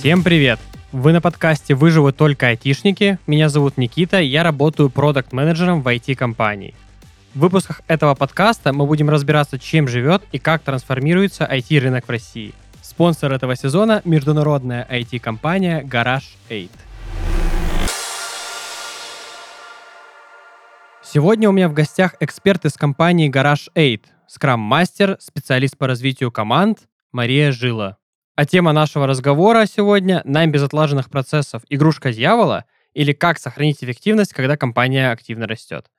Всем привет! Вы на подкасте «Выживут только айтишники». Меня зовут Никита, я работаю продукт-менеджером в IT-компании. В выпусках этого подкаста мы будем разбираться, чем живет и как трансформируется IT-рынок в России. Спонсор этого сезона – международная IT-компания Garage 8. Сегодня у меня в гостях эксперт из компании Garage 8, скрам-мастер, специалист по развитию команд Мария Жила. А тема нашего разговора сегодня – найм без отлаженных процессов, игрушка дьявола или как сохранить эффективность, когда компания активно растет.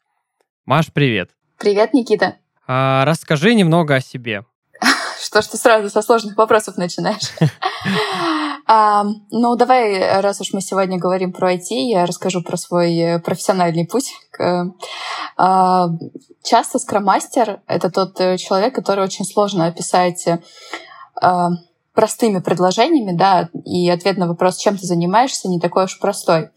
Маш, привет. Привет, Никита. А, расскажи немного о себе. Что ж ты сразу со сложных вопросов начинаешь? А, ну, давай, раз уж мы сегодня говорим про IT, я расскажу про свой э, профессиональный путь. А, часто скромастер — это тот э, человек, который очень сложно описать а, простыми предложениями, да, и ответ на вопрос, чем ты занимаешься, не такой уж простой.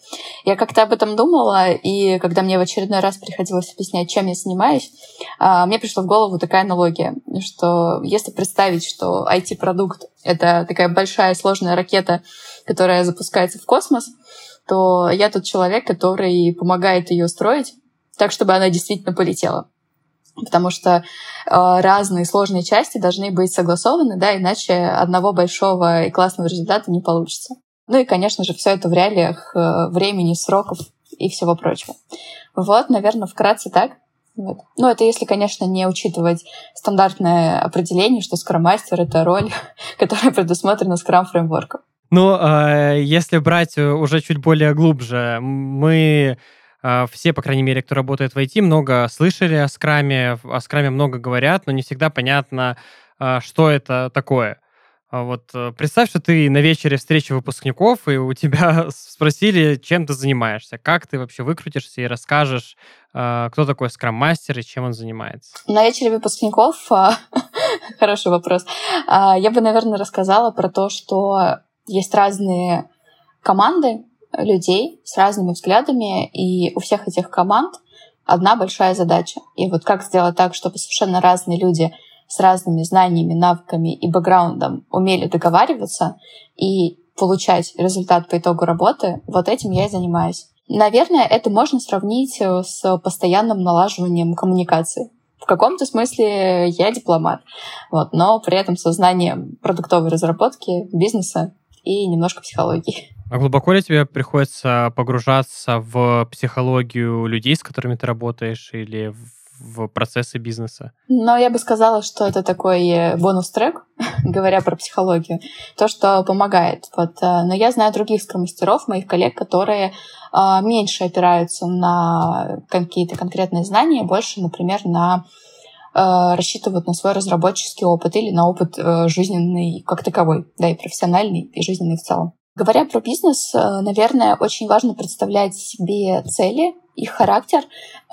Я как-то об этом думала, и когда мне в очередной раз приходилось объяснять, чем я занимаюсь, а, мне пришла в голову такая аналогия, что если представить, что IT-продукт — это такая большая сложная ракета, которая запускается в космос, то я тот человек, который помогает ее строить так, чтобы она действительно полетела потому что э, разные сложные части должны быть согласованы, да, иначе одного большого и классного результата не получится. Ну и, конечно же, все это в реалиях э, времени, сроков и всего прочего. Вот, наверное, вкратце так. Вот. Ну, это если, конечно, не учитывать стандартное определение, что скромастер — это роль, которая предусмотрена скрам-фреймворком. Ну, э, если брать уже чуть более глубже, мы все, по крайней мере, кто работает в IT, много слышали о скраме, о скраме много говорят, но не всегда понятно, а, что это такое. А вот э, представь, что ты на вечере встречи выпускников, и у тебя спросили, чем ты занимаешься. Как ты вообще выкрутишься и расскажешь, кто такой скрам-мастер и чем он занимается? На вечере выпускников хороший вопрос. Я бы, наверное, рассказала про то, что есть разные команды, людей с разными взглядами, и у всех этих команд одна большая задача. И вот как сделать так, чтобы совершенно разные люди с разными знаниями, навыками и бэкграундом умели договариваться и получать результат по итогу работы, вот этим я и занимаюсь. Наверное, это можно сравнить э, с постоянным налаживанием коммуникации. В каком-то смысле я дипломат, вот, но при этом со знанием продуктовой разработки, бизнеса и немножко психологии. А глубоко ли тебе приходится погружаться в психологию людей, с которыми ты работаешь, или в процессы бизнеса? Ну, я бы сказала, что это такой э, бонус-трек, говоря про психологию, то, что помогает. Вот. Э, но я знаю других скромастеров, моих коллег, которые э, меньше опираются на какие-то конкретные знания, больше, например, на рассчитывают на свой разработческий опыт или на опыт жизненный как таковой, да, и профессиональный, и жизненный в целом. Говоря про бизнес, э, наверное, очень важно представлять себе цели, их характер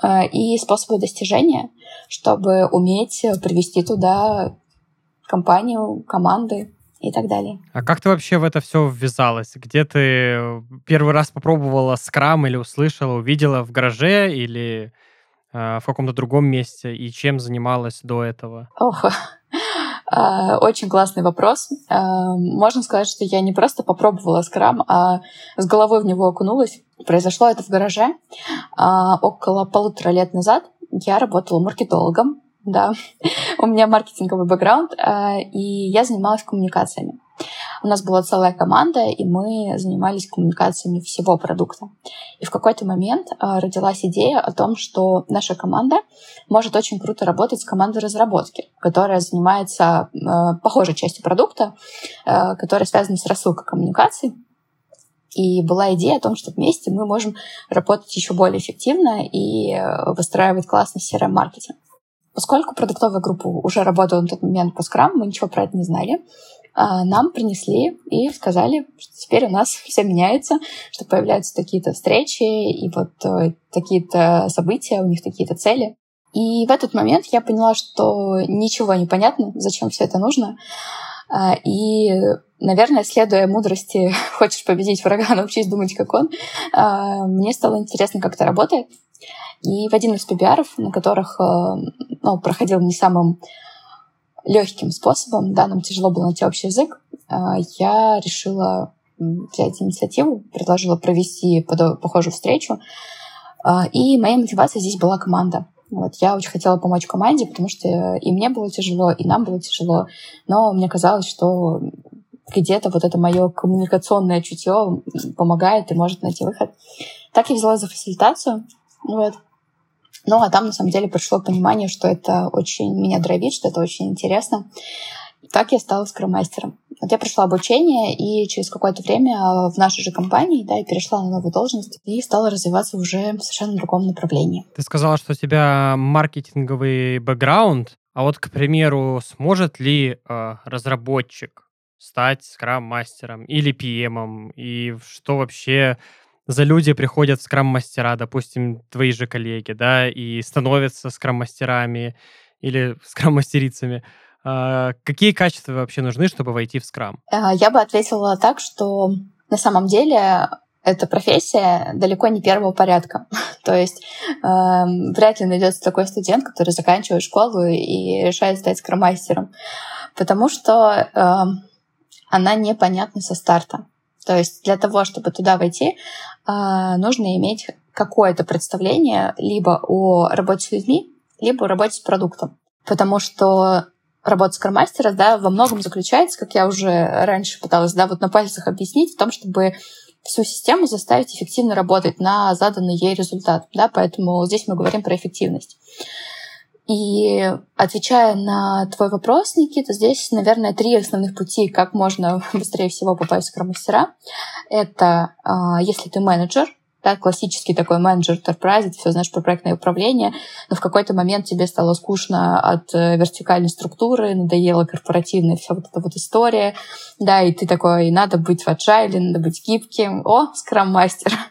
э, и способы достижения, чтобы уметь привести туда компанию, команды и так далее. А как ты вообще в это все ввязалась? Где ты первый раз попробовала скрам или услышала, увидела в гараже или э, в каком-то другом месте? И чем занималась до этого? Ох, а, очень классный вопрос. А, можно сказать, что я не просто попробовала скрам, а с головой в него окунулась. Произошло это в гараже а, около полутора лет назад. Я работала маркетологом, да, у меня маркетинговый бэкграунд, и я занималась коммуникациями. У нас была целая команда, и мы занимались коммуникациями всего продукта. И в какой-то момент а, родилась идея о том, что наша команда может очень круто работать с командой разработки, которая занимается а, похожей частью продукта, а, которая связана с рассылкой коммуникаций. И была идея о том, что вместе мы можем работать еще более эффективно и выстраивать классный CRM-маркетинг. Поскольку продуктовая группа уже работала на тот момент по скрам, мы ничего про это не знали. А, нам принесли и сказали, что теперь у нас все меняется, что появляются такие-то встречи и вот э, такие-то события, у них такие-то цели. И в этот момент я поняла, что ничего не понятно, зачем все это нужно. А, и, наверное, следуя мудрости «хочешь победить врага, научись думать, как он», а, мне стало интересно, как это работает. И в один из PBR, на которых э, ну, проходил не самым легким способом, да, нам тяжело было найти общий язык, а, я решила взять инициативу, предложила провести похожую встречу. А, и моей мотивацией здесь была команда. Вот, я очень хотела помочь команде, потому что и мне было тяжело, и нам было тяжело. Но мне казалось, что где-то вот это мое коммуникационное чутье помогает и может найти выход. Так я взяла за фасилитацию. Вот. Ну, а там, на самом деле, пришло понимание, что это очень меня дровит, что это очень интересно. Так я стала скромастером. Вот я прошла обучение, и через какое-то время в нашей же компании, да, я перешла на новую должность и стала развиваться уже в совершенно другом направлении. Ты сказала, что у тебя маркетинговый бэкграунд, а вот, к примеру, сможет ли э, разработчик стать скрам-мастером или PM, и что вообще за люди приходят скрам-мастера, допустим, твои же коллеги, да, и становятся скрам-мастерами или скрам-мастерицами. А, какие качества вообще нужны, чтобы войти в скрам? А, я бы ответила так, что на самом деле эта профессия далеко не первого порядка. То есть э, вряд ли найдется такой студент, который заканчивает школу и решает стать скромастером, потому что э, она непонятна со старта. То есть для того, чтобы туда войти, а, нужно иметь какое-то представление либо о работе с людьми, либо о работе с продуктом. Потому что работа скромастера, да, во многом заключается, как я уже раньше пыталась, да, вот на пальцах объяснить, в том, чтобы всю систему заставить эффективно работать на заданный ей результат, да, поэтому здесь мы говорим про эффективность. И отвечая на твой вопрос, Никита, здесь, наверное, три основных пути, как можно быстрее всего попасть в скромастера. Это а, если ты менеджер, да, классический такой менеджер enterprise, ты все знаешь про проектное управление, но в какой-то момент тебе стало скучно от э, вертикальной структуры, надоела корпоративная вся вот эта вот история, да, и ты такой, надо быть в agile, надо быть гибким, о, скрам-мастер.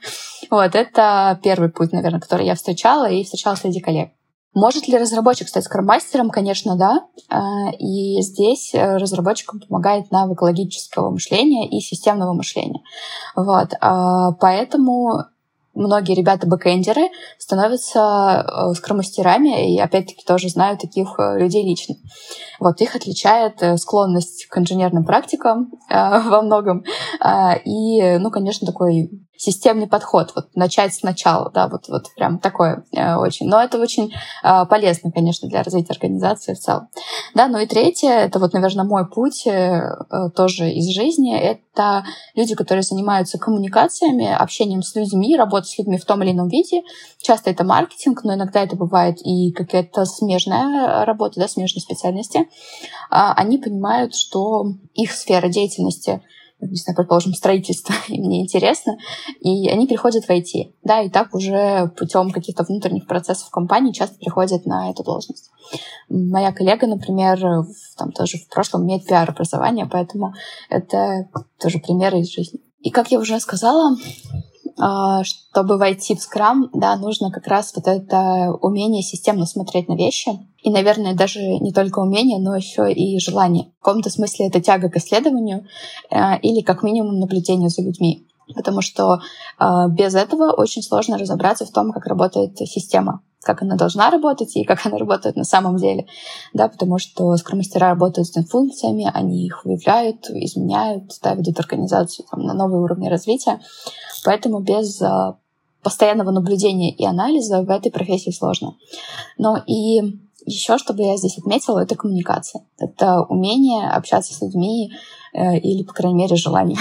Вот, это первый путь, наверное, который я встречала и встречала среди коллег. Может ли разработчик стать скроммастером? Конечно, да. А, и здесь э, разработчикам помогает навык логического мышления и системного мышления. Вот. А, поэтому многие ребята бэкэндеры становятся э, скромастерами, и опять-таки тоже знаю таких э, людей лично. Вот их отличает склонность к инженерным практикам во многом и, ну, конечно, такой системный подход, вот начать сначала, да, вот, вот прям такое э, очень. Но это очень э, полезно, конечно, для развития организации в целом. Да, ну и третье, это вот, наверное, мой путь э, э, тоже из жизни, это люди, которые занимаются коммуникациями, общением с людьми, работой с людьми в том или ином виде. Часто это маркетинг, но иногда это бывает и какая-то смежная работа, да, смежные специальности. А, они понимают, что их сфера деятельности — не знаю, предположим, строительство, и мне интересно, и они переходят в IT, да, и так уже путем каких-то внутренних процессов компании часто приходят на эту должность. Моя коллега, например, там тоже в прошлом имеет пиар-образование, поэтому это тоже примеры из жизни. И как я уже сказала, а, чтобы войти в скрам, да, нужно как раз вот это умение системно смотреть на вещи. И, наверное, даже не только умение, но еще и желание. В каком-то смысле это тяга к исследованию э, или как минимум наблюдение за людьми. Потому что э, без этого очень сложно разобраться в том, как работает система как она должна работать и как она работает на самом деле. Да, потому что скромастера работают с функциями, они их выявляют, изменяют, да, ведут организацию там, на новые уровни развития. Поэтому без а, постоянного наблюдения и анализа в этой профессии сложно. Но и еще, чтобы я здесь отметила, это коммуникация. Это умение общаться с людьми э, или, по крайней мере, желание.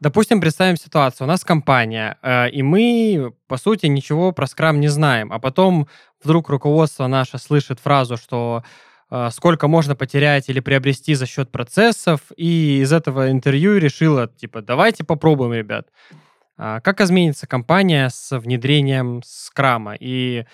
Допустим, представим ситуацию. У нас компания, э, и мы, по сути, ничего про скрам не знаем. А потом вдруг руководство наше слышит фразу, что э, сколько можно потерять или приобрести за счет процессов, и из этого интервью решила, типа, давайте попробуем, ребят. А, как изменится компания с внедрением скрама? И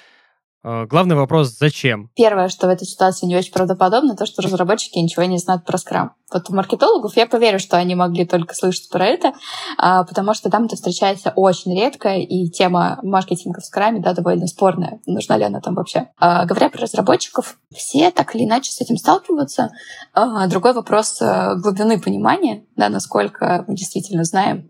главный вопрос, зачем? Первое, что в этой ситуации не очень правдоподобно, то, что разработчики ничего не знают про скрам. Вот у маркетологов я поверю, что они могли только слышать про это, а, потому что там это встречается очень редко, и тема маркетинга в скраме, да, довольно спорная. Нужна ли она там вообще? А, говоря про разработчиков, все так или иначе с этим сталкиваются. Другой вопрос э, глубины понимания, да, насколько мы действительно знаем,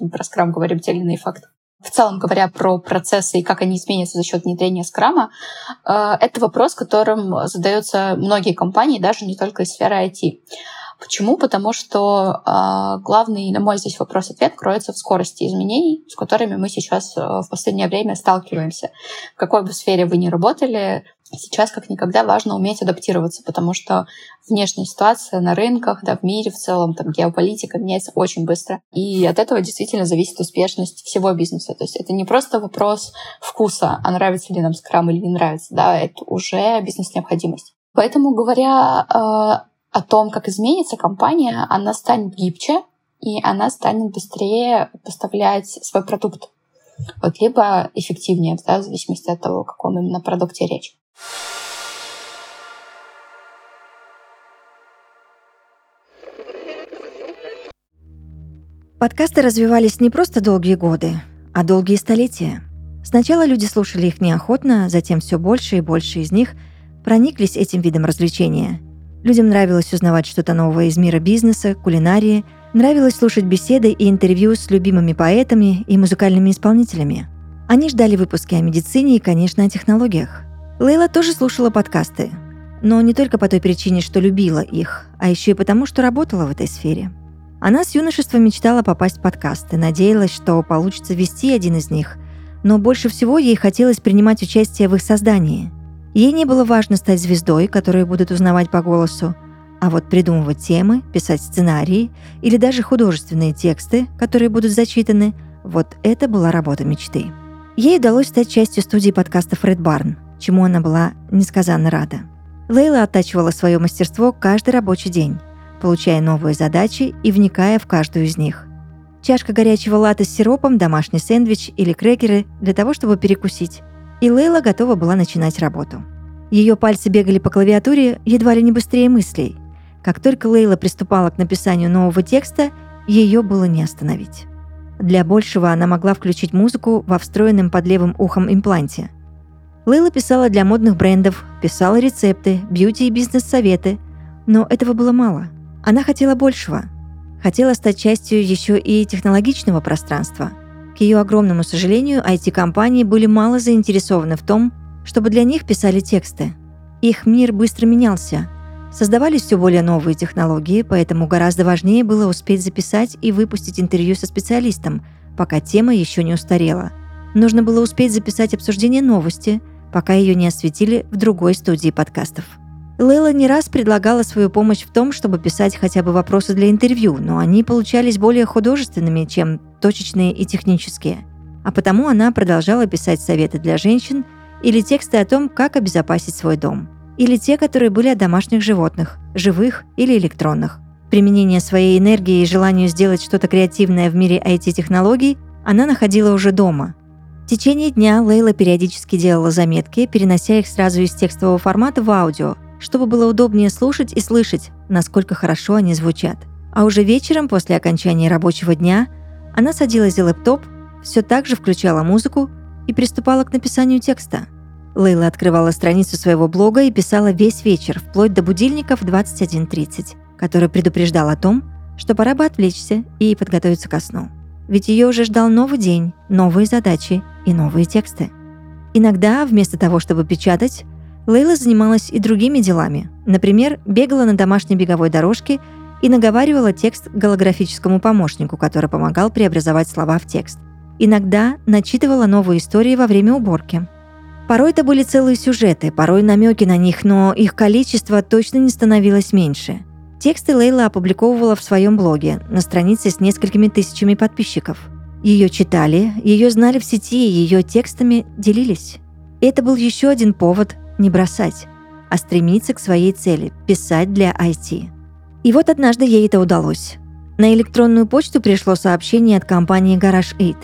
мы про скрам говорим, те или иные факты. В целом, говоря про процессы и как они изменятся за счет внедрения скрама, э, это вопрос, которым задаются многие компании, даже не только из сферы IT. Почему? Потому что э, главный, на мой здесь вопрос-ответ, кроется в скорости изменений, с которыми мы сейчас э, в последнее время сталкиваемся. В какой бы сфере вы ни работали, сейчас как никогда важно уметь адаптироваться, потому что внешняя ситуация на рынках, да, в мире в целом, там геополитика меняется очень быстро. И от этого действительно зависит успешность всего бизнеса. То есть это не просто вопрос вкуса, а нравится ли нам скрам или не нравится, да, это уже бизнес-необходимость. Поэтому, говоря э, о том, как изменится компания, она станет гибче, и она станет быстрее поставлять свой продукт. Вот, либо эффективнее, да, в зависимости от того, о каком именно продукте речь. Подкасты развивались не просто долгие годы, а долгие столетия. Сначала люди слушали их неохотно, затем все больше и больше из них прониклись этим видом развлечения. Людям нравилось узнавать что-то новое из мира бизнеса, кулинарии, нравилось слушать беседы и интервью с любимыми поэтами и музыкальными исполнителями. Они ждали выпуски о медицине и, конечно, о технологиях. Лейла тоже слушала подкасты, но не только по той причине, что любила их, а еще и потому, что работала в этой сфере. Она с юношества мечтала попасть в подкасты, надеялась, что получится вести один из них, но больше всего ей хотелось принимать участие в их создании. Ей не было важно стать звездой, которую будут узнавать по голосу, а вот придумывать темы, писать сценарии или даже художественные тексты, которые будут зачитаны, вот это была работа мечты. Ей удалось стать частью студии подкастов Red Barn, чему она была несказанно рада. Лейла оттачивала свое мастерство каждый рабочий день, получая новые задачи и вникая в каждую из них. Чашка горячего латте с сиропом, домашний сэндвич или крекеры для того, чтобы перекусить. И Лейла готова была начинать работу. Ее пальцы бегали по клавиатуре едва ли не быстрее мыслей. Как только Лейла приступала к написанию нового текста, ее было не остановить. Для большего она могла включить музыку во встроенном под левым ухом импланте – Лейла писала для модных брендов, писала рецепты, бьюти и бизнес-советы. Но этого было мало. Она хотела большего. Хотела стать частью еще и технологичного пространства. К ее огромному сожалению, IT-компании были мало заинтересованы в том, чтобы для них писали тексты. Их мир быстро менялся. Создавались все более новые технологии, поэтому гораздо важнее было успеть записать и выпустить интервью со специалистом, пока тема еще не устарела. Нужно было успеть записать обсуждение новости – пока ее не осветили в другой студии подкастов. Лейла не раз предлагала свою помощь в том, чтобы писать хотя бы вопросы для интервью, но они получались более художественными, чем точечные и технические. А потому она продолжала писать советы для женщин или тексты о том, как обезопасить свой дом. Или те, которые были о домашних животных, живых или электронных. Применение своей энергии и желанию сделать что-то креативное в мире IT-технологий она находила уже дома, в течение дня Лейла периодически делала заметки, перенося их сразу из текстового формата в аудио, чтобы было удобнее слушать и слышать, насколько хорошо они звучат. А уже вечером, после окончания рабочего дня, она садилась за лэптоп, все так же включала музыку и приступала к написанию текста. Лейла открывала страницу своего блога и писала весь вечер, вплоть до будильников 21.30, который предупреждал о том, что пора бы отвлечься и подготовиться ко сну. Ведь ее уже ждал новый день, новые задачи и новые тексты. Иногда, вместо того, чтобы печатать, Лейла занималась и другими делами. Например, бегала на домашней беговой дорожке и наговаривала текст голографическому помощнику, который помогал преобразовать слова в текст. Иногда начитывала новые истории во время уборки. Порой это были целые сюжеты, порой намеки на них, но их количество точно не становилось меньше – Тексты Лейла опубликовывала в своем блоге на странице с несколькими тысячами подписчиков. Ее читали, ее знали в сети, ее текстами делились. Это был еще один повод не бросать, а стремиться к своей цели – писать для IT. И вот однажды ей это удалось. На электронную почту пришло сообщение от компании Garage 8.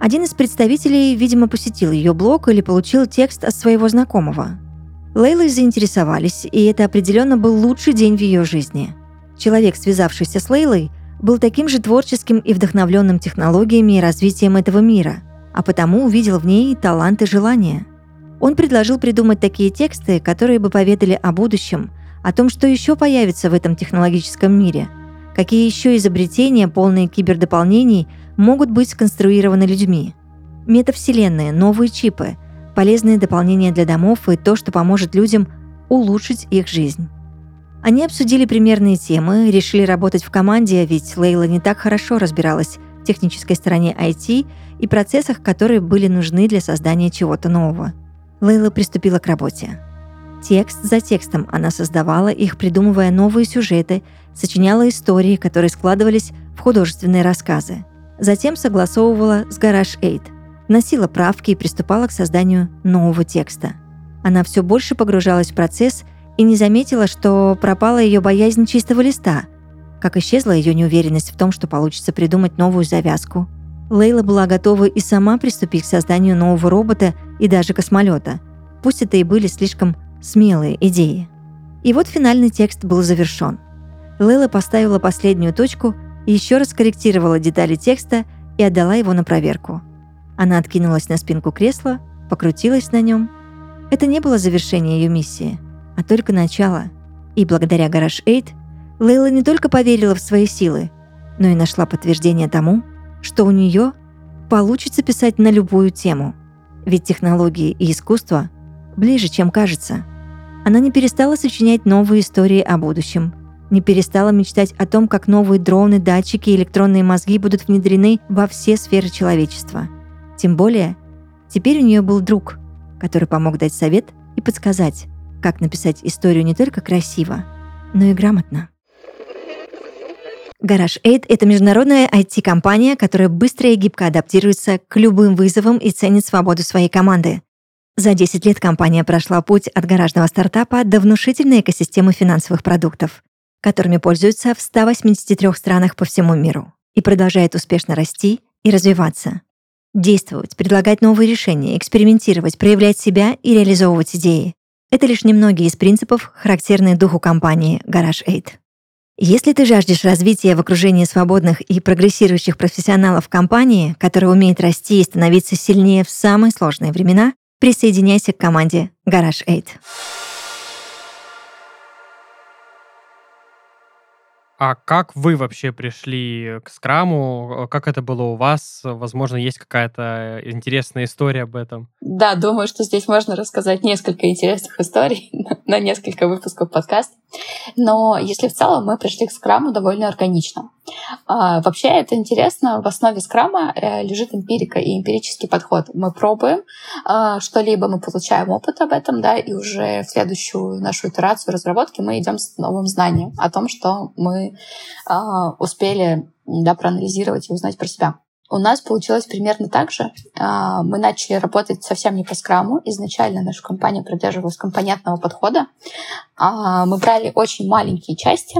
Один из представителей, видимо, посетил ее блог или получил текст от своего знакомого. Лейлой заинтересовались, и это определенно был лучший день в ее жизни – Человек, связавшийся с Лейлой, был таким же творческим и вдохновленным технологиями и развитием этого мира, а потому увидел в ней талант и желание. Он предложил придумать такие тексты, которые бы поведали о будущем, о том, что еще появится в этом технологическом мире, какие еще изобретения, полные кибердополнений, могут быть сконструированы людьми. Метавселенные, новые чипы, полезные дополнения для домов и то, что поможет людям улучшить их жизнь. Они обсудили примерные темы, решили работать в команде, ведь Лейла не так хорошо разбиралась в технической стороне IT и процессах, которые были нужны для создания чего-то нового. Лейла приступила к работе. Текст за текстом она создавала их, придумывая новые сюжеты, сочиняла истории, которые складывались в художественные рассказы. Затем согласовывала с Garage 8, вносила правки и приступала к созданию нового текста. Она все больше погружалась в процесс и не заметила, что пропала ее боязнь чистого листа, как исчезла ее неуверенность в том, что получится придумать новую завязку. Лейла была готова и сама приступить к созданию нового робота и даже космолета. Пусть это и были слишком смелые идеи. И вот финальный текст был завершен. Лейла поставила последнюю точку и еще раз корректировала детали текста и отдала его на проверку. Она откинулась на спинку кресла, покрутилась на нем. Это не было завершение ее миссии, а только начало. И благодаря Garage 8 Лейла не только поверила в свои силы, но и нашла подтверждение тому, что у нее получится писать на любую тему. Ведь технологии и искусство ближе, чем кажется – она не перестала сочинять новые истории о будущем, не перестала мечтать о том, как новые дроны, датчики и электронные мозги будут внедрены во все сферы человечества. Тем более, теперь у нее был друг, который помог дать совет и подсказать, как написать историю не только красиво, но и грамотно. Garage 8 — это международная IT-компания, которая быстро и гибко адаптируется к любым вызовам и ценит свободу своей команды. За 10 лет компания прошла путь от гаражного стартапа до внушительной экосистемы финансовых продуктов, которыми пользуются в 183 странах по всему миру и продолжает успешно расти и развиваться. Действовать, предлагать новые решения, экспериментировать, проявлять себя и реализовывать идеи — это лишь немногие из принципов, характерные духу компании Garage 8. Если ты жаждешь развития в окружении свободных и прогрессирующих профессионалов компании, которая умеет расти и становиться сильнее в самые сложные времена, Присоединяйся к команде Garage 8. А как вы вообще пришли к скраму? Как это было у вас? Возможно, есть какая-то интересная история об этом? Да, думаю, что здесь можно рассказать несколько интересных историй на несколько выпусков подкаста. Но если в целом мы пришли к скраму довольно органично. А, вообще это интересно. В основе скрама э, лежит эмпирика и эмпирический подход. Мы пробуем а, что-либо, мы получаем опыт об этом, да, и уже в следующую нашу итерацию разработки мы идем с новым знанием о том, что мы а, успели да, проанализировать и узнать про себя. У нас получилось примерно так же. Мы начали работать совсем не по скраму. Изначально наша компания придерживалась компонентного подхода. Мы брали очень маленькие части,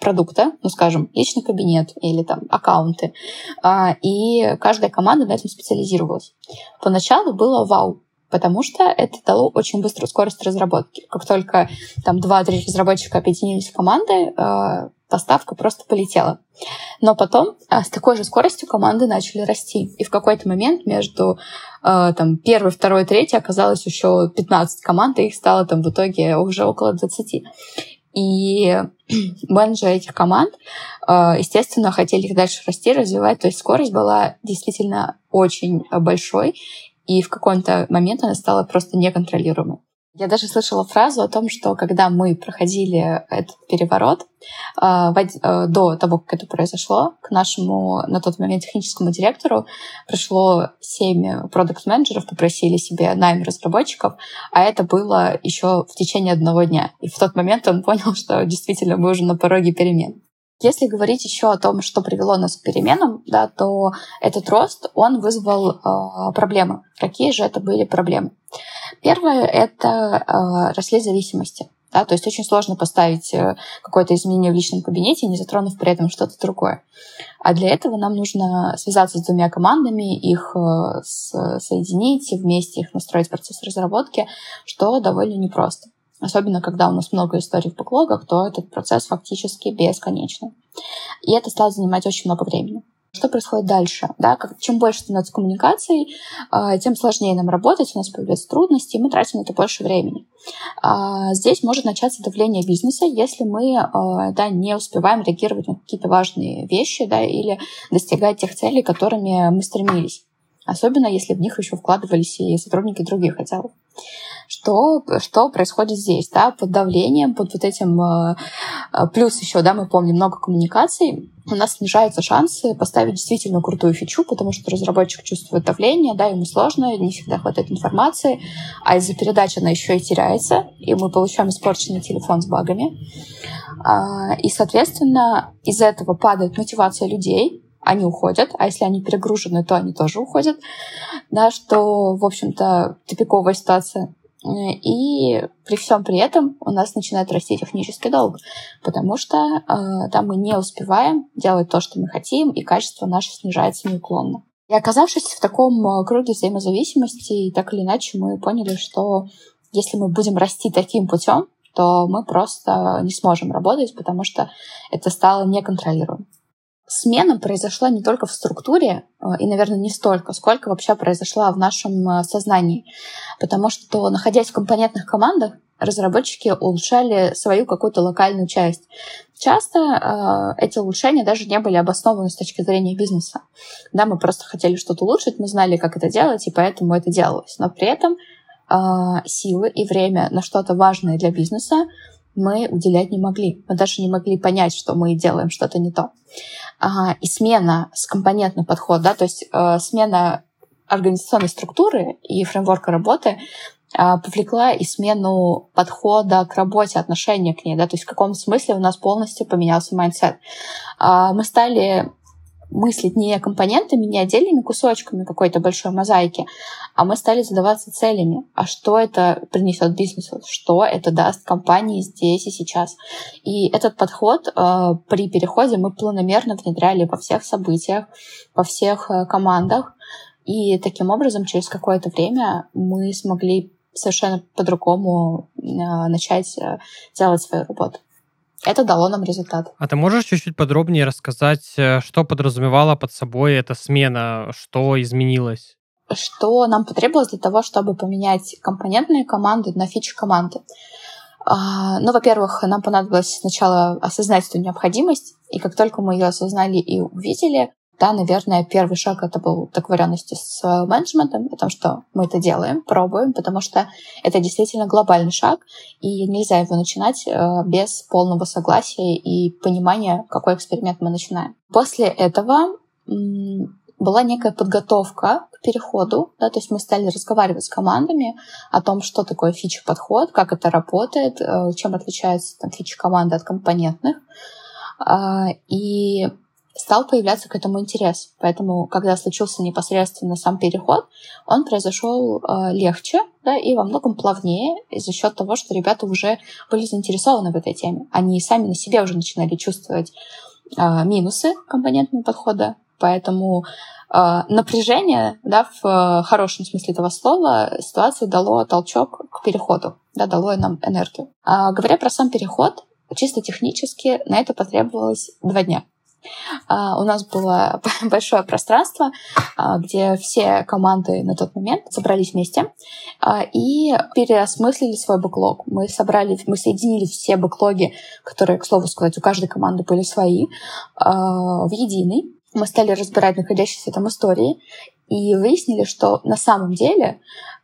продукта, ну, скажем, личный кабинет или там аккаунты, а, и каждая команда на этом специализировалась. Поначалу было вау, потому что это дало очень быструю скорость разработки. Как только там 2-3 разработчика объединились в команды, а, поставка просто полетела. Но потом а, с такой же скоростью команды начали расти. И в какой-то момент между там, первой, второй, третьей оказалось еще 15 команд, и их стало там в итоге уже около 20. И менеджеры этих команд, э, естественно, хотели их дальше расти, развивать. То есть скорость была действительно очень большой, и в какой-то момент она стала просто неконтролируемой. Я даже слышала фразу о том, что когда мы проходили этот переворот, а, э, до того, как это произошло, к нашему на тот момент техническому директору пришло семь продукт-менеджеров, попросили себе найм разработчиков, а это было еще в течение одного дня. И в тот момент он понял, что действительно мы уже на пороге перемен. Если говорить еще о том, что привело нас к переменам, да, то этот рост, он вызвал э, проблемы. Какие же это были проблемы? Первое — это э, росли зависимости. Да, то есть очень сложно поставить э, какое-то изменение в личном кабинете, не затронув при этом что-то другое. А для этого нам нужно связаться с двумя командами, их э, соединить, вместе их настроить в процесс разработки, что довольно непросто. Особенно, когда у нас много историй в бэклогах, то этот процесс фактически бесконечный. И это стало занимать очень много времени. Что происходит дальше? Да, как, чем больше становится коммуникаций, э, тем сложнее нам работать, у нас появляются трудности, и мы тратим на это больше времени. А, здесь может начаться давление бизнеса, если мы э, да, не успеваем реагировать на какие-то важные вещи да, или достигать тех целей, которыми мы стремились. Особенно если в них еще вкладывались и сотрудники других отделов. Что, что происходит здесь, да, под давлением, под вот этим... Э, э, плюс еще, да, мы помним много коммуникаций, у нас снижаются шансы поставить действительно крутую фичу, потому что разработчик чувствует давление, да, ему сложно, не всегда хватает информации, а из-за передачи она еще и теряется, и мы получаем испорченный телефон с багами. А, и, соответственно, из-за этого падает мотивация людей, они уходят, а если они перегружены, то они тоже уходят, да, что, в общем-то, тупиковая ситуация. И при всем при этом у нас начинает расти технический долг, потому что э, там мы не успеваем делать то, что мы хотим, и качество наше снижается неуклонно. И оказавшись в таком э, круге взаимозависимости, так или иначе мы поняли, что если мы будем расти таким путем, то мы просто не сможем работать, потому что это стало неконтролируемым смена произошла не только в структуре, э, и, наверное, не столько, сколько вообще произошла в нашем э, сознании. Потому что, находясь в компонентных командах, разработчики улучшали свою какую-то локальную часть. Часто э, эти улучшения даже не были обоснованы с точки зрения бизнеса. Да, мы просто хотели что-то улучшить, мы знали, как это делать, и поэтому это делалось. Но при этом э, силы и время на что-то важное для бизнеса мы уделять не могли. Мы даже не могли понять, что мы делаем что-то не то. А, и смена с компонентный подход, да, то есть э, смена организационной структуры и фреймворка работы а, повлекла и смену подхода к работе, отношения к ней, да, то есть в каком смысле у нас полностью поменялся mindset. А, мы стали мыслить не компонентами, не отдельными кусочками какой-то большой мозаики, а мы стали задаваться целями. А что это принесет бизнесу? Что это даст компании здесь и сейчас? И этот подход э, при переходе мы планомерно внедряли во всех событиях, во всех э, командах. И таким образом через какое-то время мы смогли совершенно по-другому э, начать э, делать свою работу это дало нам результат. А ты можешь чуть-чуть подробнее рассказать, э, что подразумевала под собой эта смена, что изменилось? Что нам потребовалось для того, чтобы поменять компонентные команды на фичи команды? А, ну, во-первых, нам понадобилось сначала осознать эту необходимость, и как только мы ее осознали и увидели, да, наверное, первый шаг это был договоренности с э, менеджментом о том, что мы это делаем, пробуем, потому что это действительно глобальный шаг, и нельзя его начинать э, без полного согласия и понимания, какой эксперимент мы начинаем. После этого была некая подготовка к переходу, да, то есть мы стали разговаривать с командами о том, что такое фича-подход, как это работает, э, чем отличается там, фича-команда от компонентных. А, и стал появляться к этому интерес. Поэтому, когда случился непосредственно сам переход, он произошел э, легче да, и во многом плавнее за счет того, что ребята уже были заинтересованы в этой теме. Они сами на себе уже начинали чувствовать э, минусы компонентного подхода, поэтому э, напряжение, да, в хорошем смысле этого слова, ситуации дало толчок к переходу, да, дало нам энергию. А, говоря про сам переход, чисто технически на это потребовалось два дня. А, у нас было большое пространство, а, где все команды на тот момент собрались вместе а, и переосмыслили свой бэклог. Мы собрали, мы соединили все бэклоги, которые, к слову сказать, у каждой команды были свои, в единый. Мы стали разбирать находящиеся там истории и выяснили, что на самом деле,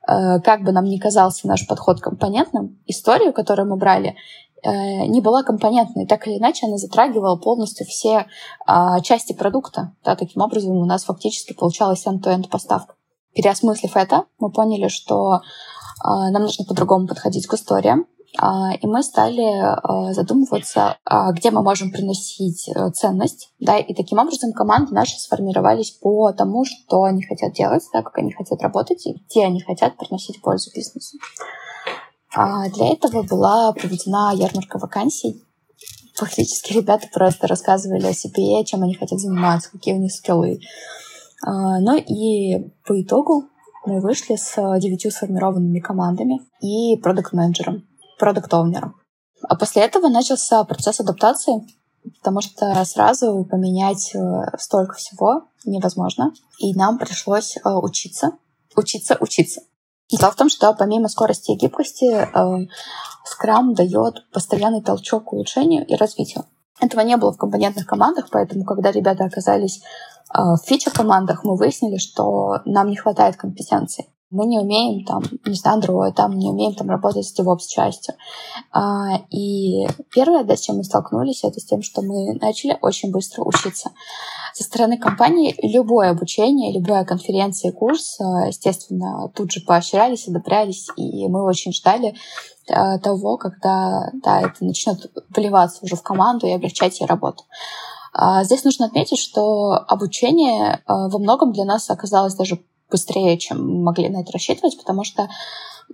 как бы нам ни казался наш подход компонентным, историю, которую мы брали, Э, не была компонентной. Так или иначе, она затрагивала полностью все а, части продукта. Да, таким образом, у нас фактически получалась end-to-end поставка. Переосмыслив это, мы поняли, что а, нам нужно по-другому подходить к историям. А, и мы стали задумываться, где мы можем приносить э, ценность. Да, и таким образом команды наши сформировались по тому, что они хотят делать, да, как они хотят работать и где они хотят приносить пользу бизнесу. А для этого была проведена ярмарка вакансий. Фактически ребята просто рассказывали о себе, чем они хотят заниматься, какие у них скиллы. А, ну и по итогу мы вышли с девятью сформированными командами и продукт-менеджером, продукт-оунером. А после этого начался процесс адаптации, потому что сразу поменять э, столько всего невозможно. И нам пришлось э, учиться, учиться, учиться. Дело в том, что помимо скорости и гибкости, э, Scrum дает постоянный толчок к улучшению и развитию. Этого не было в компонентных командах, поэтому, когда ребята оказались э, в фича-командах, мы выяснили, что нам не хватает компетенций. Мы не умеем там, не знаю, Android, там не умеем там работать с DevOps частью. А, и первое, да, с чем мы столкнулись, это с тем, что мы начали очень быстро учиться. Со стороны компании любое обучение, любая конференция, курс, а, естественно, тут же поощрялись, одобрялись, и мы очень ждали а, того, когда да, это начнет вливаться уже в команду и облегчать ей работу. Здесь нужно отметить, что обучение во многом для нас оказалось даже быстрее, чем могли на это рассчитывать, потому что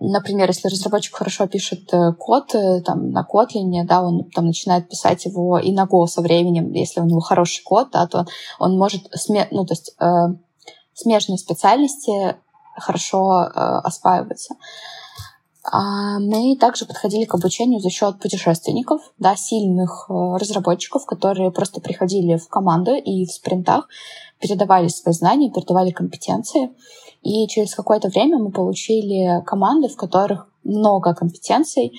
Например, если разработчик хорошо пишет э, код э, там, на Kotlin, да, он там начинает писать его и на Go со временем. Если у него хороший код, да, то он может сме ну, то есть, э, смежные специальности хорошо э, осваиваться. А мы также подходили к обучению за счет путешественников, да, сильных э, разработчиков, которые просто приходили в команду и в спринтах передавали свои знания, передавали компетенции. И через какое-то время мы получили команды, в которых много компетенций.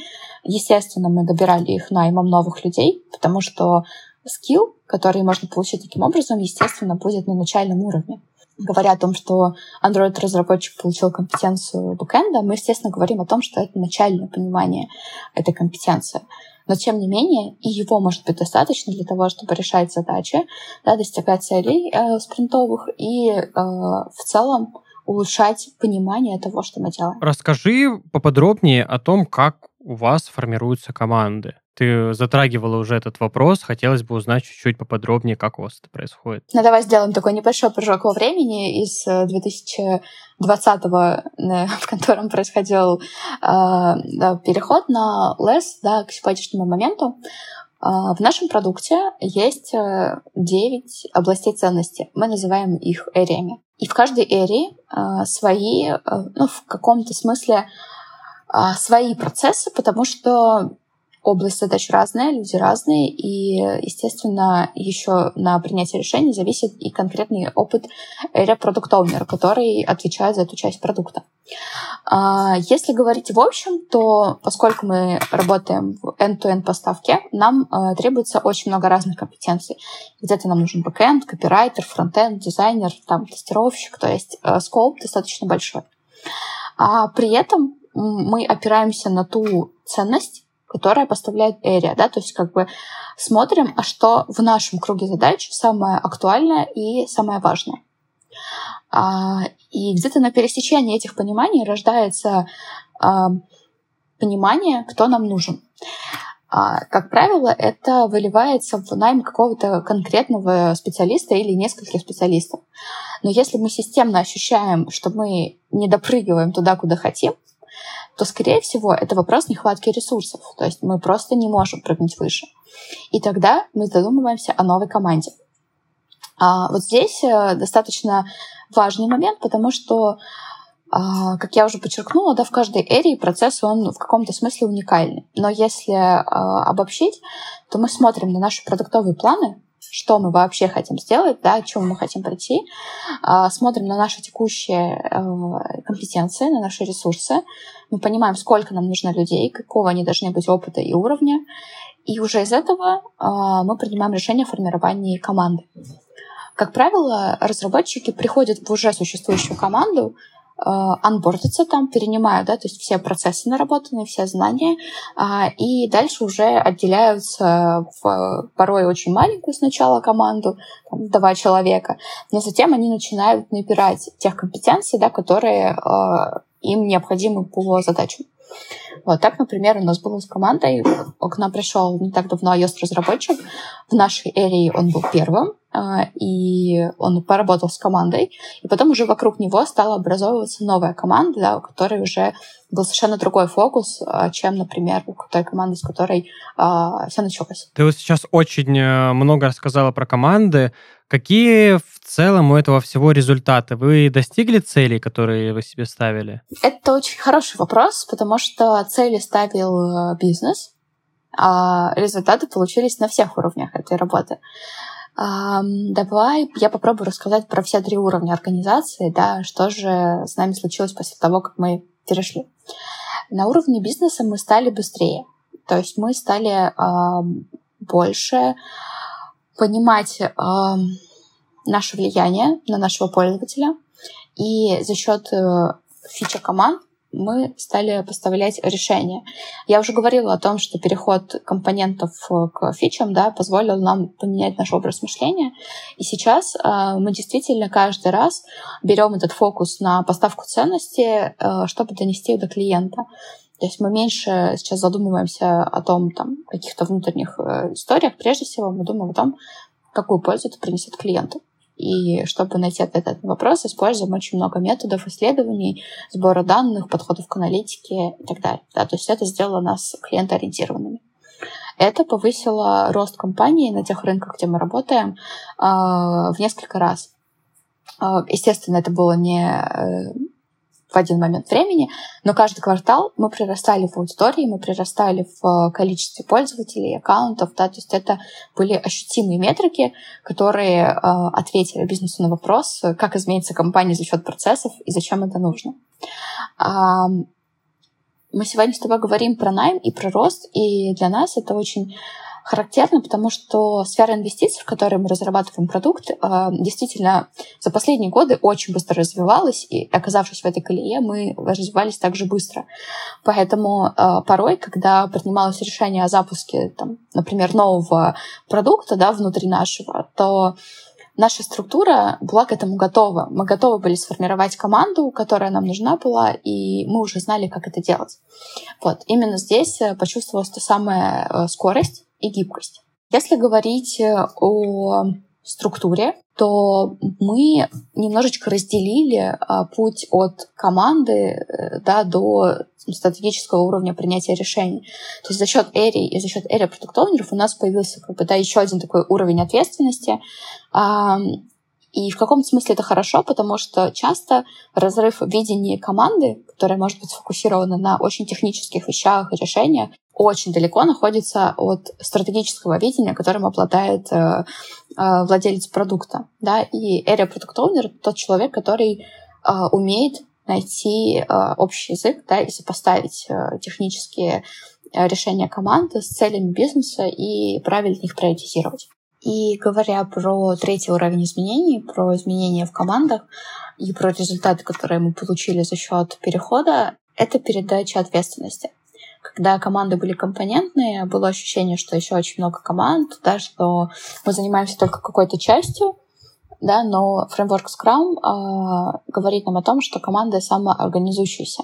Естественно, мы добирали их наймом новых людей, потому что скилл, который можно получить таким образом, естественно, будет на начальном уровне. Говоря о том, что Android-разработчик получил компетенцию бэкэнда, мы, естественно, говорим о том, что это начальное понимание этой компетенции. Но, тем не менее, и его может быть достаточно для того, чтобы решать задачи, да, достигать целей э, спринтовых и э, в целом улучшать понимание того, что мы делаем. Расскажи поподробнее о том, как у вас формируются команды. Ты затрагивала уже этот вопрос, хотелось бы узнать чуть-чуть поподробнее, как у вас это происходит. Ну, давай сделаем такой небольшой прыжок во времени из 2020 э, э, в котором происходил э, переход на LES да, к сегодняшнему моменту. Э, в нашем продукте есть 9 областей ценности. Мы называем их эриями. И в каждой эрии э, свои, э, ну, в каком-то смысле э, свои процессы, потому что область задач разная, люди разные, и, естественно, еще на принятие решений зависит и конкретный опыт репродуктовнера, который отвечает за эту часть продукта. А, если говорить в общем, то поскольку мы работаем в end-to-end поставке, нам а, требуется очень много разных компетенций. Где-то нам нужен бэкэнд, копирайтер, фронтенд, дизайнер, там, тестировщик, то есть а, скоп достаточно большой. А при этом мы опираемся на ту ценность, которая поставляет Area, да, то есть как бы смотрим, а что в нашем круге задач самое актуальное и самое важное. А, и где-то на пересечении этих пониманий рождается а, понимание, кто нам нужен. А, как правило, это выливается в найм какого-то конкретного специалиста или нескольких специалистов. Но если мы системно ощущаем, что мы не допрыгиваем туда, куда хотим, то, скорее всего, это вопрос нехватки ресурсов. То есть мы просто не можем прыгнуть выше. И тогда мы задумываемся о новой команде. А вот здесь э, достаточно важный момент, потому что, а, как я уже подчеркнула, да, в каждой эрии процесс, он в каком-то смысле уникальный. Но если а, обобщить, то мы смотрим на наши продуктовые планы, что мы вообще хотим сделать, да, к чему мы хотим прийти, а, смотрим на наши текущие э, компетенции, на наши ресурсы, мы понимаем, сколько нам нужно людей, какого они должны быть опыта и уровня, и уже из этого а, мы принимаем решение о формировании команды. Как правило, разработчики приходят в уже существующую команду, анбордятся там, перенимают, да, то есть все процессы наработанные, все знания, а, и дальше уже отделяются в порой очень маленькую сначала команду, там, два человека, но затем они начинают набирать тех компетенций, да, которые а, им необходимы по задачам. Вот так, например, у нас было с командой, к нам пришел не так давно iOS-разработчик. В нашей эре он был первым, и он поработал с командой, и потом уже вокруг него стала образовываться новая команда, да, у которой уже был совершенно другой фокус, а, чем, например, у той команды, с которой а, все началось. Ты вот сейчас очень э, много рассказала про команды. Какие в целом у этого всего результаты? Вы достигли целей, которые вы себе ставили? Это очень хороший вопрос, потому что цели ставил э, бизнес, а результаты получились на всех уровнях этой работы. Давай я попробую рассказать про все три уровня организации, да, что же с нами случилось после того, как мы перешли. На уровне бизнеса мы стали быстрее, то есть мы стали больше понимать наше влияние на нашего пользователя, и за счет э, фича команд мы стали поставлять решения. Я уже говорила о том, что переход компонентов э, к фичам да, позволил нам поменять наш образ мышления. И сейчас э, мы действительно каждый раз берем этот фокус на поставку ценности, э, чтобы донести их до клиента. То есть мы меньше сейчас задумываемся о том, там, каких-то внутренних э, историях. Прежде всего мы думаем о том, какую пользу это принесет клиенту. И чтобы найти ответ на этот вопрос, используем очень много методов исследований, сбора данных, подходов к аналитике и так далее. Да, то есть это сделало нас клиентоориентированными. Это повысило рост компании на тех рынках, где мы работаем, а, в несколько раз. А, естественно, это было не э, в один момент времени, но каждый квартал мы прирастали в аудитории, мы прирастали в количестве пользователей, аккаунтов, да, то есть это были ощутимые метрики, которые э, ответили бизнесу на вопрос, как изменится компания за счет процессов и зачем это нужно. А, мы сегодня с тобой говорим про найм и про рост, и для нас это очень характерно, потому что сфера инвестиций, в которой мы разрабатываем продукт, а, действительно за последние годы очень быстро развивалась, и оказавшись в этой колее, мы развивались также быстро. Поэтому а, порой, когда принималось решение о запуске, там, например, нового продукта да, внутри нашего, то наша структура была к этому готова. Мы готовы были сформировать команду, которая нам нужна была, и мы уже знали, как это делать. Вот. Именно здесь э, почувствовалась та самая э, скорость, и гибкость. Если говорить э, о структуре, то мы немножечко разделили а, путь от команды э, да, до стратегического уровня принятия решений. То есть за счет Эри и за счет Эри продуктовнеров у нас появился как бы, да, еще один такой уровень ответственности. И в каком-то смысле это хорошо, потому что часто разрыв видения команды, которая может быть сфокусирована на очень технических вещах и решениях, очень далеко находится от стратегического видения, которым обладает э, э, владелец продукта. Да? И Area Product Owner — тот человек, который э, умеет найти э, общий язык да, и сопоставить э, технические э, решения команды с целями бизнеса и правильно их приоритизировать. И говоря про третий уровень изменений, про изменения в командах и про результаты, которые мы получили за счет перехода, это передача ответственности когда команды были компонентные, было ощущение, что еще очень много команд, да, что мы занимаемся только какой-то частью, да, но фреймворк Scrum э, говорит нам о том, что команда самоорганизующаяся.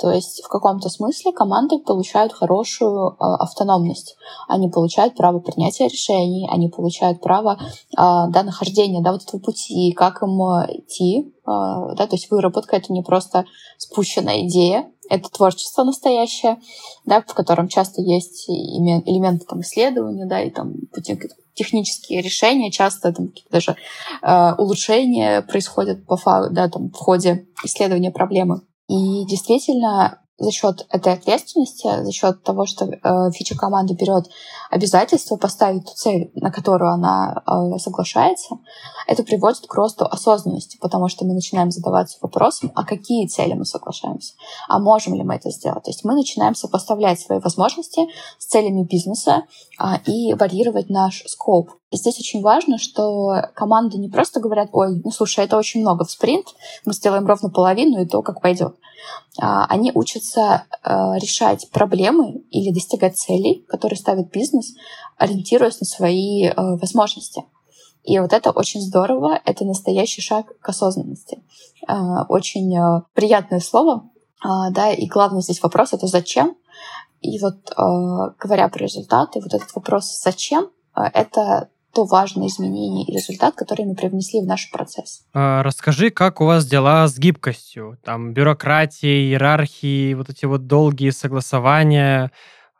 То есть в каком-то смысле команды получают хорошую э, автономность. Они получают право принятия решений, они получают право э, да, нахождения да, вот этого пути, как им идти. Э, да, то есть выработка — это не просто спущенная идея, это творчество настоящее, да, в котором часто есть элементы там, исследования, да, и там технические решения, часто там даже э, улучшения происходят по факту, да, там, в ходе исследования проблемы. И действительно, за счет этой ответственности, за счет того, что э, фича команды берет обязательство поставить ту цель, на которую она э, соглашается, это приводит к росту осознанности, потому что мы начинаем задаваться вопросом, а какие цели мы соглашаемся, а можем ли мы это сделать. То есть мы начинаем сопоставлять свои возможности с целями бизнеса э, и варьировать наш скоп. Здесь очень важно, что команды не просто говорят, ой, ну слушай, это очень много в спринт, мы сделаем ровно половину и то, как пойдет. А, они учатся а, решать проблемы или достигать целей, которые ставит бизнес, ориентируясь на свои а, возможности. И вот это очень здорово, это настоящий шаг к осознанности. Очень приятное слово, да, и главный здесь вопрос — это зачем? И вот говоря про результаты, вот этот вопрос «зачем?» — это то важное изменение и результат, который мы привнесли в наш процесс. А, расскажи, как у вас дела с гибкостью? Там бюрократия, иерархии, вот эти вот долгие согласования.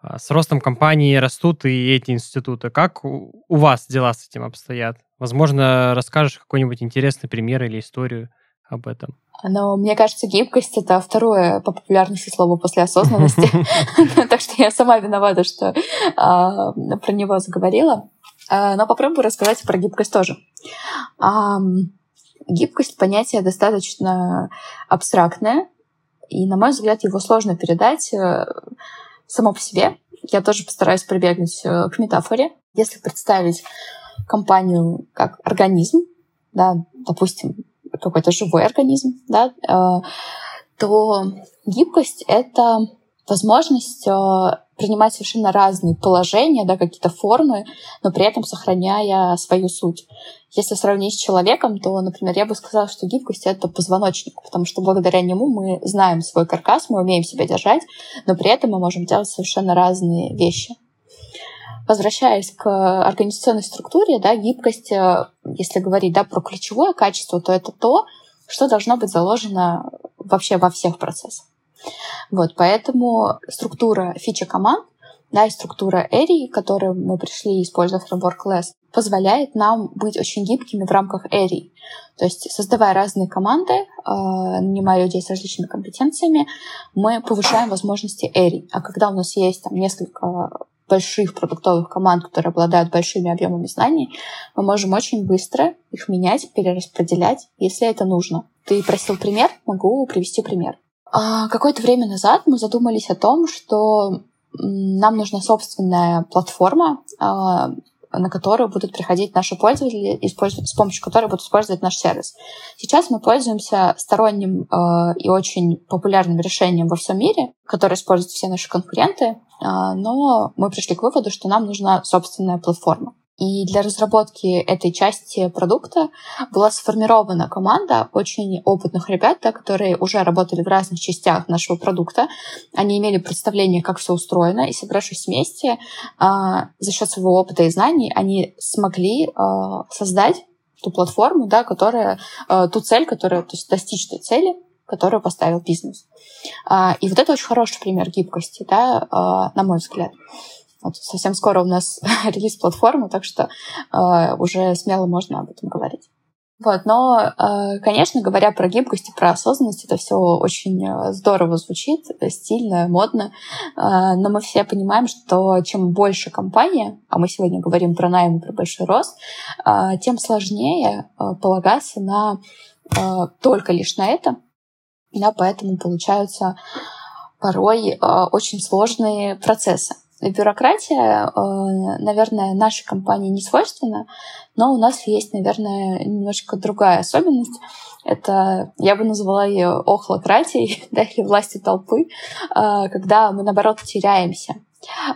А, с ростом компании растут и эти институты. Как у вас дела с этим обстоят? Возможно, расскажешь какой-нибудь интересный пример или историю об этом. Но мне кажется, гибкость — это второе по популярности слово после осознанности. Так что я сама виновата, что а, про него заговорила. А, но попробую рассказать про гибкость тоже. Гибкость — понятие достаточно абстрактное, и, на мой взгляд, его сложно передать э, само по себе. Я тоже постараюсь прибегнуть э, к метафоре. Если представить компанию как организм, да, допустим, какой-то живой организм, да, э, то гибкость — это возможность э, принимать совершенно разные положения, да, какие-то формы, но при этом сохраняя свою суть. Если сравнить с человеком, то, например, я бы сказала, что гибкость — это позвоночник, потому что благодаря нему мы знаем свой каркас, мы умеем себя держать, но при этом мы можем делать совершенно разные вещи. Возвращаясь к организационной структуре, да, гибкость, э, если говорить да, про ключевое качество, то это то, что должно быть заложено вообще во всех процессах. Вот, поэтому структура фича команд да, и структура Эри, которую мы пришли, используя фреймворк LESS, позволяет нам быть очень гибкими в рамках Эри. То есть, создавая разные команды, э, нанимая людей с различными компетенциями, мы повышаем возможности Эри. А когда у нас есть там несколько больших продуктовых команд, которые обладают большими объемами знаний, мы можем очень быстро их менять, перераспределять, если это нужно. Ты просил пример, могу привести пример. А, какое-то время назад мы задумались о том, что нам нужна собственная платформа, а, на которую будут приходить наши пользователи, с помощью которой будут использовать наш сервис. Сейчас мы пользуемся сторонним э, и очень популярным решением во всем мире, которое используют все наши конкуренты, но мы пришли к выводу, что нам нужна собственная платформа. И для разработки этой части продукта была сформирована команда очень опытных ребят, которые уже работали в разных частях нашего продукта. Они имели представление, как все устроено, и собравшись вместе, а, за счет своего опыта и знаний, они смогли а, создать ту платформу, да, которая, а, ту цель, которая, то есть достичь той цели, которую поставил бизнес. И вот это очень хороший пример гибкости, да, на мой взгляд. Вот совсем скоро у нас релиз платформы, так что э, уже смело можно об этом говорить. Вот, но, э, конечно, говоря про гибкость и про осознанность, это все очень э, здорово звучит, стильно, модно, э, но мы все понимаем, что чем больше компания, а мы сегодня говорим про найм, про большой рост, тем сложнее полагаться на только лишь на это, да, поэтому получаются порой очень сложные процессы. Бюрократия, э, наверное, нашей компании не свойственна, но у нас есть, наверное, немножко другая особенность. Это, я бы назвала ее охлократией, да, или властью толпы, э, когда мы, наоборот, теряемся.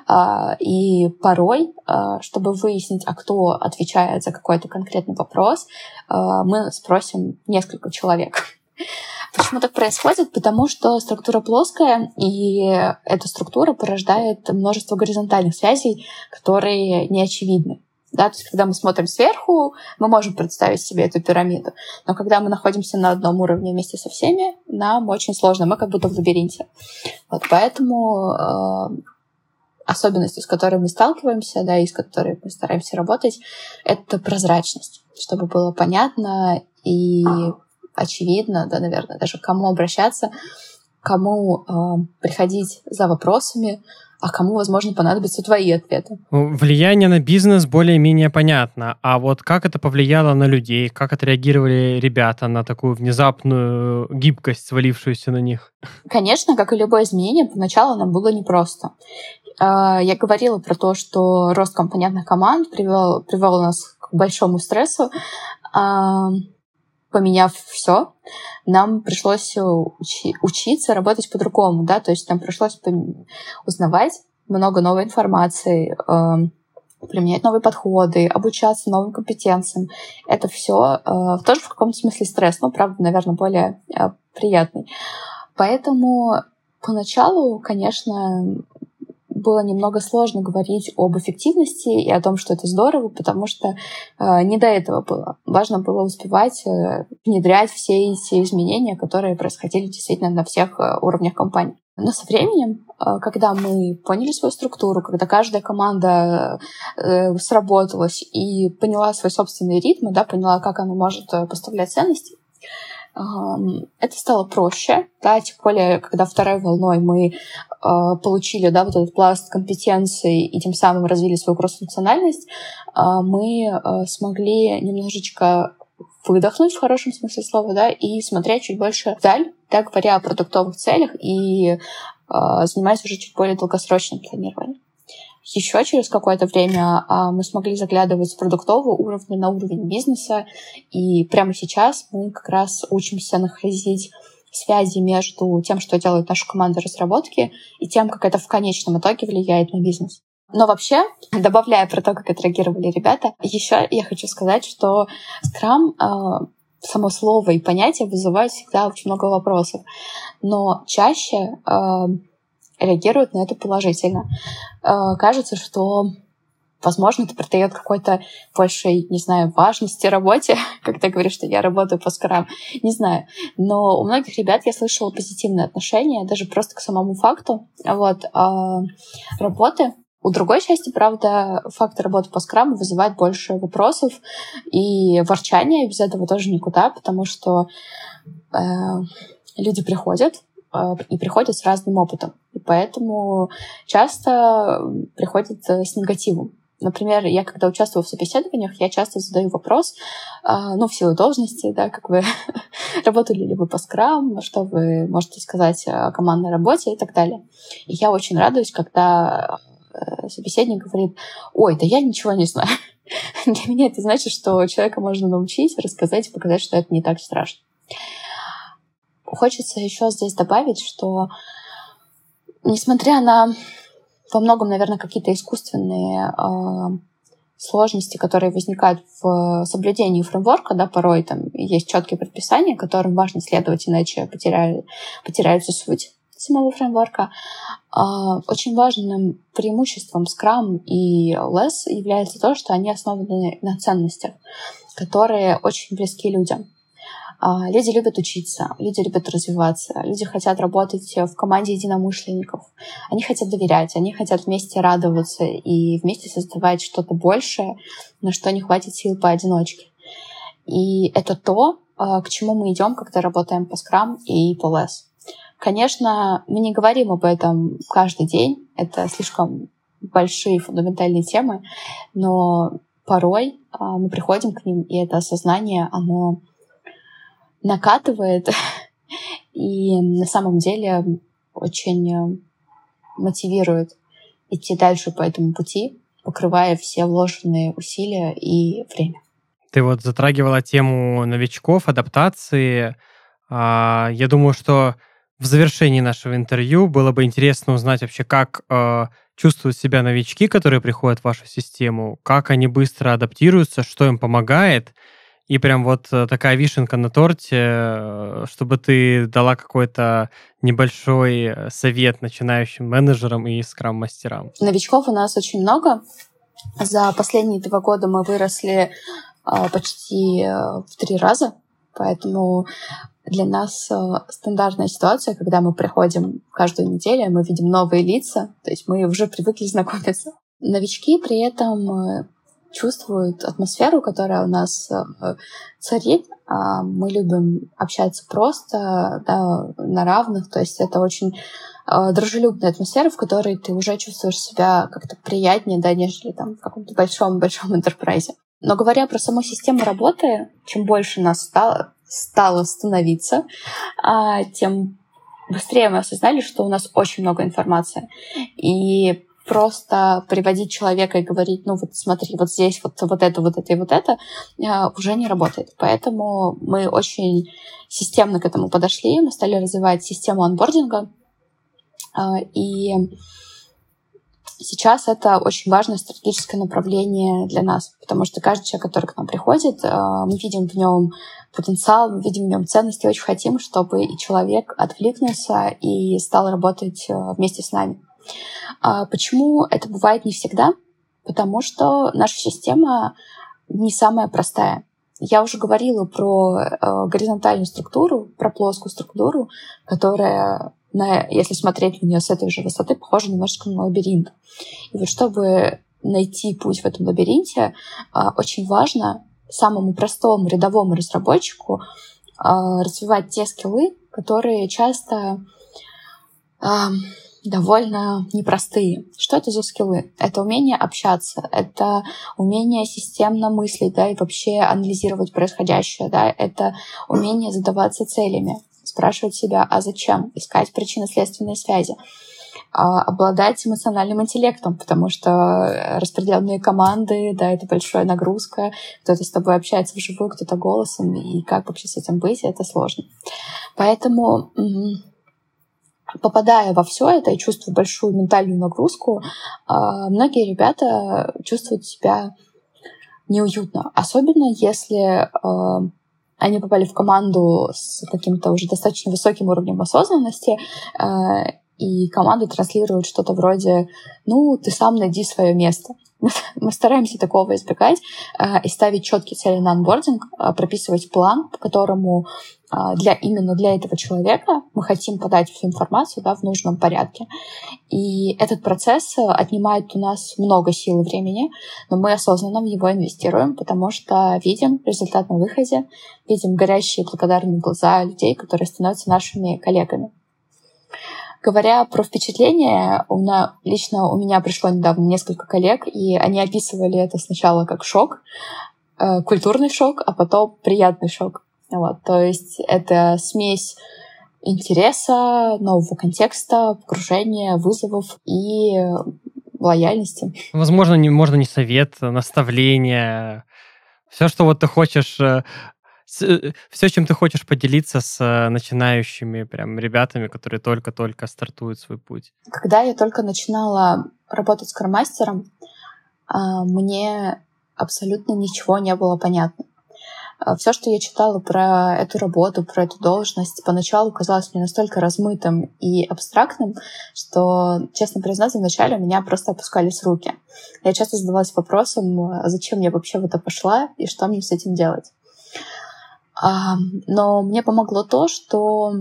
Э, и порой, чтобы выяснить, а кто отвечает за какой-то конкретный вопрос, мы спросим несколько человек. Почему так происходит? Потому что структура плоская, и эта структура порождает множество горизонтальных связей, которые не очевидны. Да, то есть, когда мы смотрим сверху, мы можем представить себе эту пирамиду. Но когда мы находимся на одном уровне вместе со всеми, нам очень сложно. Мы как будто в лабиринте. Вот поэтому э, особенности, с которой мы сталкиваемся, да, и с которой мы стараемся работать, это прозрачность, чтобы было понятно и очевидно, да, наверное, даже кому обращаться, кому э, приходить за вопросами, а кому, возможно, понадобятся твои ответы. Ну, влияние на бизнес более-менее понятно. А вот как это повлияло на людей? Как отреагировали ребята на такую внезапную гибкость, свалившуюся на них? Конечно, как и любое изменение, поначалу нам было непросто. А, я говорила про то, что рост компонентных команд привел, привел нас к большому стрессу поменяв все, нам пришлось учи- учиться работать по-другому, да, то есть нам пришлось узнавать много новой информации, э, применять новые подходы, обучаться новым компетенциям. Это все э, тоже в каком-то смысле стресс, но, правда, наверное, более э, приятный. Поэтому поначалу, конечно, было немного сложно говорить об эффективности и о том, что это здорово, потому что э, не до этого было. Важно было успевать э, внедрять все эти изменения, которые происходили действительно на всех э, уровнях компании. Но со временем, э, когда мы поняли свою структуру, когда каждая команда э, сработалась и поняла свой собственный ритм, да, поняла, как она может э, поставлять ценности, это стало проще, да, тем более, когда второй волной мы получили, да, вот этот пласт компетенций и тем самым развили свою кроссфункциональность, э, мы э, смогли немножечко выдохнуть в хорошем смысле слова, да, и смотреть чуть больше вдаль, да, говоря о продуктовых целях и э, занимаясь уже чуть более долгосрочным планированием. Еще через какое-то время а, мы смогли заглядывать с продуктового уровня на уровень бизнеса, и прямо сейчас мы как раз учимся находить связи между тем, что делают наша команда разработки, и тем, как это в конечном итоге влияет на бизнес. Но вообще, добавляя про то, как отреагировали ребята, еще я хочу сказать, что Scrum э, само слово и понятие вызывают всегда очень много вопросов. Но чаще э, реагируют на это положительно. Э, кажется, что Возможно, это придает какой-то большей, не знаю, важности работе, когда говоришь, что я работаю по скрам. Не знаю. Но у многих ребят я слышала позитивное отношение, даже просто к самому факту вот, э, работы. У другой части, правда, факт работы по скраму вызывает больше вопросов и ворчания. Без этого тоже никуда, потому что э, люди приходят э, и приходят с разным опытом. И поэтому часто приходят с негативом. Например, я когда участвую в собеседованиях, я часто задаю вопрос, э, ну, в силу должности, да, как вы работали ли вы по скрам, что вы можете сказать о командной работе и так далее. И я очень радуюсь, когда Э, собеседник говорит, ой, да я ничего не знаю. Для меня это значит, что человека можно научить, рассказать и показать, что это не так страшно. Хочется еще здесь добавить, что несмотря на во многом, наверное, какие-то искусственные э, сложности, которые возникают в соблюдении фреймворка, да, порой там есть четкие предписания, которым важно следовать, иначе потеряют, потеряется суть самого фреймворка. А, очень важным преимуществом Scrum и Less является то, что они основаны на ценностях, которые очень близки людям. А, люди любят учиться, люди любят развиваться, люди хотят работать в команде единомышленников. Они хотят доверять, они хотят вместе радоваться и вместе создавать что-то большее, на что не хватит сил поодиночке. И это то, а, к чему мы идем, когда работаем по Scrum и по Less. Конечно, мы не говорим об этом каждый день, это слишком большие фундаментальные темы, но порой а, мы приходим к ним, и это осознание, оно накатывает и на самом деле очень мотивирует идти дальше по этому пути, покрывая все вложенные усилия и время. Ты вот затрагивала тему новичков, адаптации. А, я думаю, что в завершении нашего интервью было бы интересно узнать вообще, как э, чувствуют себя новички, которые приходят в вашу систему, как они быстро адаптируются, что им помогает, и прям вот э, такая вишенка на торте, э, чтобы ты дала какой-то небольшой э, совет начинающим менеджерам и скрам-мастерам. Новичков у нас очень много. За последние два года мы выросли почти в три раза, поэтому для нас стандартная ситуация, когда мы приходим каждую неделю, мы видим новые лица, то есть мы уже привыкли знакомиться. Новички при этом чувствуют атмосферу, которая у нас э, царит. А мы любим общаться просто, да, на равных, то есть это очень дружелюбная атмосфера, в которой ты уже чувствуешь себя как-то приятнее, да, нежели там в каком-то большом-большом интерпрайзе. Но говоря про саму систему работы, чем больше нас стало, стало становиться, а, тем быстрее мы осознали, что у нас очень много информации. И просто приводить человека и говорить, ну вот смотри, вот здесь вот, вот это, вот это и вот это, а, уже не работает. Поэтому мы очень системно к этому подошли, мы стали развивать систему анбординга, а, и сейчас это очень важное стратегическое направление для нас, потому что каждый человек, который к нам приходит, мы видим в нем потенциал, мы видим в нем ценности, очень хотим, чтобы и человек откликнулся и стал работать э, вместе с нами. А почему это бывает не всегда? Потому что наша система не самая простая. Я уже говорила про э, горизонтальную структуру, про плоскую структуру, которая, на, если смотреть на нее с этой же высоты, похожа немножечко на лабиринт. И вот чтобы найти путь в этом лабиринте, э, очень важно самому простому рядовому разработчику э, развивать те скиллы, которые часто э, довольно непростые. Что это за скиллы? Это умение общаться, это умение системно мыслить, да, и вообще анализировать происходящее, да, это умение задаваться целями, спрашивать себя, а зачем, искать причинно-следственные связи. а, обладать эмоциональным интеллектом, потому что распределенные команды, да, это большая нагрузка, кто-то с тобой общается вживую, кто-то голосом, и как вообще с этим быть, это сложно. Поэтому попадая во все это и чувствуя большую ментальную нагрузку, а, многие ребята чувствуют себя неуютно. Особенно если а, они попали в команду с каким-то уже достаточно высоким уровнем осознанности, а, и команда транслирует что-то вроде «ну, ты сам найди свое место». Мы стараемся такого избегать и ставить четкие цели на анбординг, прописывать план, по которому для, именно для этого человека мы хотим подать всю информацию да, в нужном порядке. И этот процесс отнимает у нас много сил и времени, но мы осознанно в него инвестируем, потому что видим результат на выходе, видим горящие благодарные глаза людей, которые становятся нашими коллегами. Говоря про впечатления, у меня, лично у меня пришло недавно несколько коллег, и они описывали это сначала как шок, э, культурный шок, а потом приятный шок. Вот, то есть это смесь интереса, нового контекста, погружения, вызовов и лояльности. Возможно, не, можно не совет, а наставление, все, что вот ты хочешь, э, э, все, чем ты хочешь поделиться с э, начинающими прям ребятами, которые только-только стартуют свой путь. Когда я только начинала работать с кармастером, а, мне абсолютно ничего не было понятно. А, Все, что я читала про эту работу, про эту должность, поначалу казалось мне настолько размытым и абстрактным, что, честно признаться, вначале у меня просто опускались руки. Я часто задавалась вопросом, а зачем я вообще в это пошла и что мне с этим делать. Но мне помогло то, что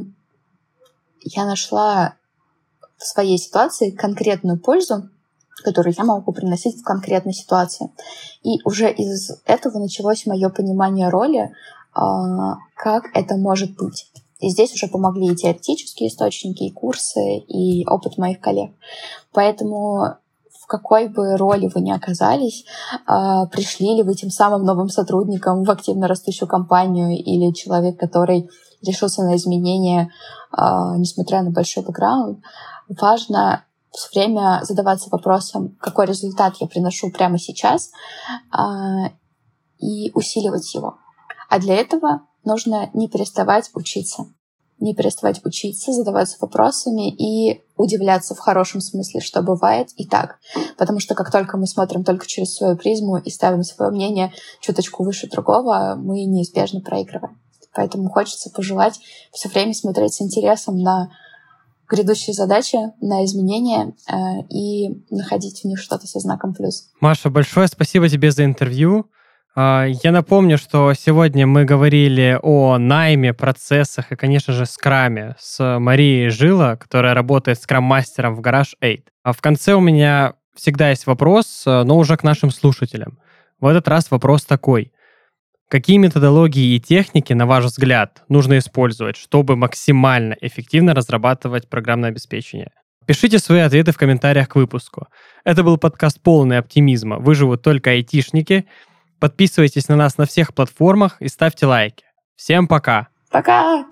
я нашла в своей ситуации конкретную пользу, которую я могу приносить в конкретной ситуации. И уже из этого началось мое понимание роли, а, как это может быть. И здесь уже помогли и теоретические источники, и курсы, и опыт моих коллег. Поэтому в какой бы роли вы ни оказались, а, пришли ли вы тем самым новым сотрудником в активно растущую компанию или человек, который решился на изменения, а, несмотря на большой бэкграунд, важно все время задаваться вопросом, какой результат я приношу прямо сейчас, а, и усиливать его. А для этого нужно не переставать учиться. Не переставать учиться, задаваться вопросами и удивляться в хорошем смысле, что бывает и так. Потому что как только мы смотрим только через свою призму и ставим свое мнение чуточку выше другого, мы неизбежно проигрываем. Поэтому хочется пожелать все время смотреть с интересом на грядущие задачи, на изменения э, и находить в них что-то со знаком плюс. Маша, большое спасибо тебе за интервью. Э, я напомню, что сегодня мы говорили о найме, процессах и, конечно же, скраме с Марией Жила, которая работает скрам-мастером в Garage 8. А в конце у меня всегда есть вопрос, э, но уже к нашим слушателям. В этот раз вопрос такой. Какие методологии и техники, на ваш взгляд, нужно использовать, чтобы максимально эффективно разрабатывать программное обеспечение? Пишите свои ответы в комментариях к выпуску. Это был подкаст полный оптимизма. Выживут только айтишники. Подписывайтесь на нас на всех платформах и ставьте лайки. Всем пока! Пока!